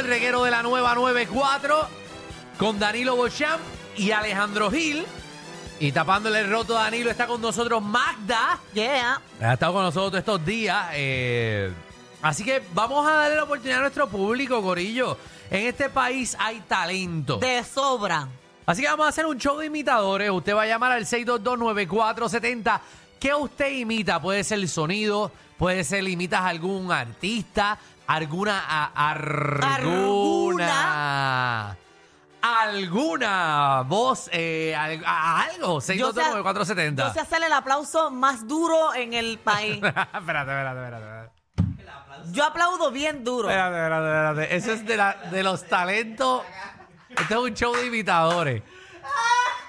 el reguero de la nueva 94 con Danilo Bochamp y Alejandro Gil. Y tapándole el roto a Danilo está con nosotros Magda. Yeah. Ha estado con nosotros estos días. eh, así que vamos a darle la oportunidad a nuestro público, Corillo. En este país hay talento. De sobra. Así que vamos a hacer un show de imitadores. Usted va a llamar al 6229470. ¿Qué usted imita? Puede ser el sonido, puede ser imitas a algún artista, alguna a- alguna alguna voz eh, al- a, algo. Yo sé, 6229470. yo sé hacer el aplauso más duro en el país. espérate, espérate, espérate, espérate. Yo aplaudo bien duro. Espérate, espérate, espérate. Eso es de, la- de los talentos. Este es un show de imitadores.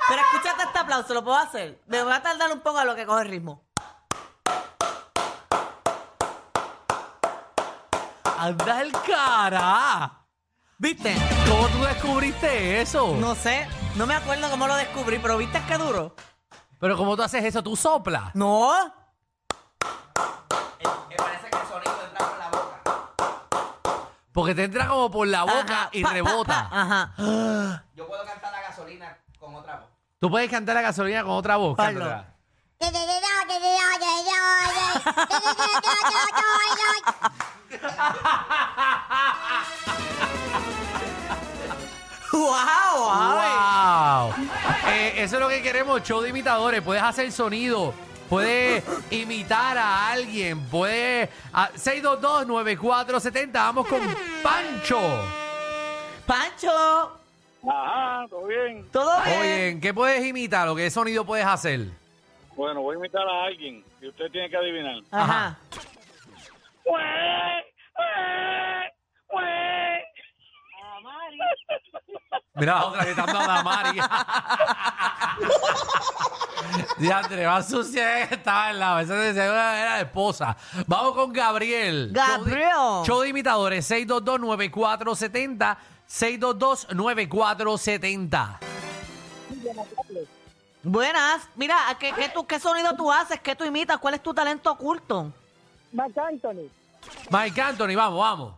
Pero escúchate este aplauso, ¿lo puedo hacer? Me voy a tardar un poco a lo que coge el ritmo. Anda el cara. ¿Viste? ¿Cómo tú descubriste eso? No sé, no me acuerdo cómo lo descubrí, pero ¿viste qué duro? Pero ¿cómo tú haces eso? ¿Tú soplas? No. Me parece que el sonido entra por la boca. Porque te entra como por la boca Ajá, y pa, pa, rebota. pa, Ajá. Yo puedo cantar la gasolina con otra voz. Tú puedes cantar la gasolina con otra voz. Cántala. ¡Wow! ¡Wow! Eh, eso es lo que queremos, show de imitadores. Puedes hacer sonido, puedes imitar a alguien, puedes... a- 622-9470, vamos con Pancho. Pancho, Ajá, todo bien. ¿todo bien? Oye, ¿qué puedes imitar o qué sonido puedes hacer? Bueno, voy a invitar a alguien y usted tiene que adivinar. Ajá. Mira la otra gritando a Damari. Diandre, va a suceder que estaba al lado. Esa de seguro era la esposa. Vamos con Gabriel. Gabriel. Show de, show de imitadores. 622-9470. 622-9470. Buenas. Mira, ¿qué, qué, tú, ¿qué sonido tú haces? ¿Qué tú imitas? ¿Cuál es tu talento oculto? Marc Anthony. Mike Anthony, vamos, vamos.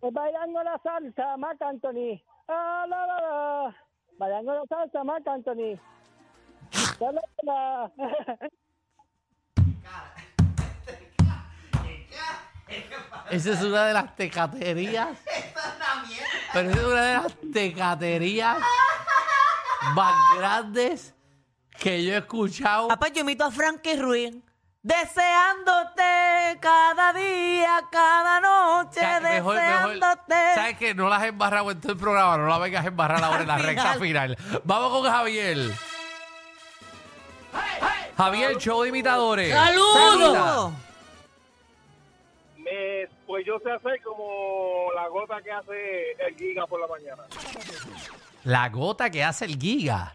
Bailando la salsa, Marc Anthony. Ah, la, la, la. Bailando la salsa, Marc Anthony. La, la, la. Esa es una de las tecaterías. Pero esa es una de las tecaterías más grandes que yo he escuchado. Pues yo imito a Frankie Ruiz. Deseándote cada día, cada noche, Ya, mejor, mejor. deseándote. ¿Sabes qué? No las has embarrado en todo el programa, no la vengas a embarrar ahora en la Al recta final. Vamos con Javier. Javier, show de imitadores. ¡Saludos! Me, pues yo sé hacer como la gota que hace el giga por la mañana. La gota que hace el giga.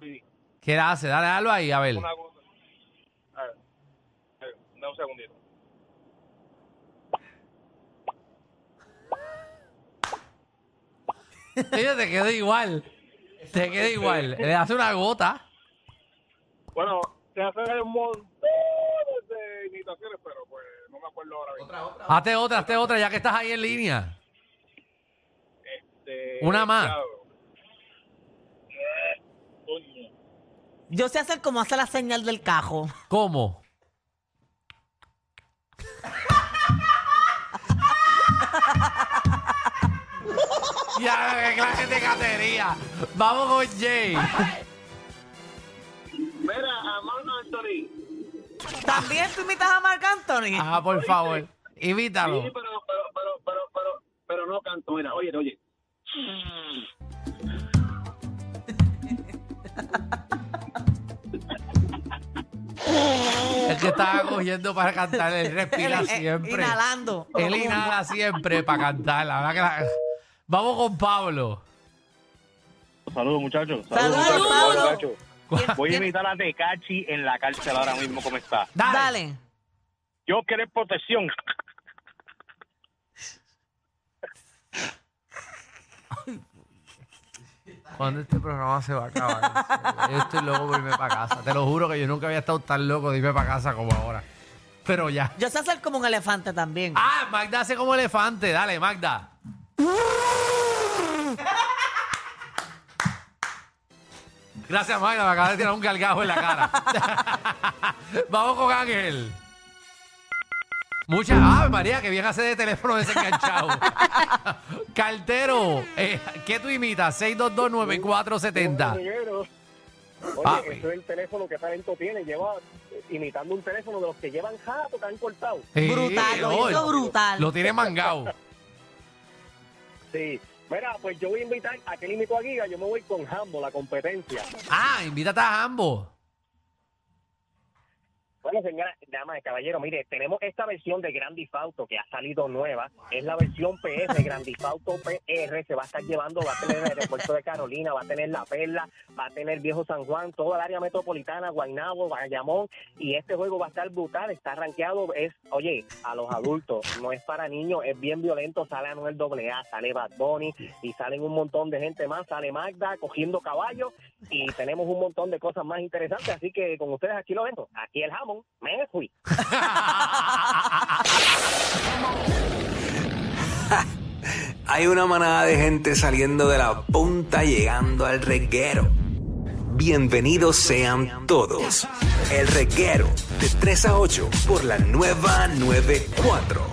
Sí, ¿Qué la hace? Dale, dale ahí, a ver. una gota. A ver, a ver, dame un segundito. Oye, te quedó igual. Te queda igual. Le hace una gota. Bueno, se hacen un montón de imitaciones, pero pues me acuerdo ahora mismo. Otra, otra. Hazte otra, hazte otra, ya que estás ahí en línea. Este, Una más. Coño. Yo sé hacer como hace la señal del cajo. ¿Cómo? ya, qué clase de catería. Vamos con Jay. ¿También tú imitas a Marc Anthony? Ah, por favor, invítalo. Sí, pero, pero, pero, pero, pero, pero no canto. Mira, oye, oye. Es que estaba cogiendo para cantar, él respira Él, eh, siempre. Inhalando. Él inhala siempre para cantar. La verdad que la- Vamos con Pablo. Saludos, muchachos. Saludos, muchachos. Pablo. muchachos. ¿Quién- Voy a invitar a Tecachi en la cárcel ahora mismo, ¿cómo está? Dale. Dale. Yo quiero protección. ¿Cuándo este programa se va a acabar? Yo estoy loco por irme para casa. Te lo juro que yo nunca había estado tan loco de irme para casa como ahora. pero ya. Yo sé hacer como un elefante también. Ah, Magda hace como elefante. Dale, Magda. Gracias, Magda. Me acabas de tirar un galgajo en la cara. Vamos con Ángel. Muchas. ¡Ave María! Que bien hace de teléfono desenganchado. Cartero, eh, ¿qué tú imitas? 6229470. Reguero. Oye, Papi. ese es el teléfono que talento tiene. Lleva eh, imitando un teléfono de los que llevan jato que han cortado. Sí, Brutal, lo hizo brutal. Lo tiene mangado. Sí. Mira, pues yo voy a invitar a que imitó a Giga. Yo me voy con Hambo, la competencia. Ah, invítate a ambos. Bueno, señora, damas y caballero, mire, tenemos esta versión de Grand Theft que ha salido nueva. Es la versión PS, Grand Theft PR. Se va a estar llevando, va a tener el aeropuerto de Carolina, va a tener La Perla, va a tener Viejo San Juan, toda el área metropolitana, Guaynabo, Bayamón. Y este juego va a estar brutal, está rankeado. Es, oye, a los adultos, no es para niños, es bien violento. Sale Anuel AA, sale Bad Bunny y salen un montón de gente más. Sale Magda cogiendo caballos y tenemos un montón de cosas más interesantes. Así que con ustedes aquí lo vendo. Aquí el jamón, me fui. Hay una manada de gente saliendo de la punta llegando al reguero. Bienvenidos sean todos. El reguero de 3 a 8 por la nueva 94.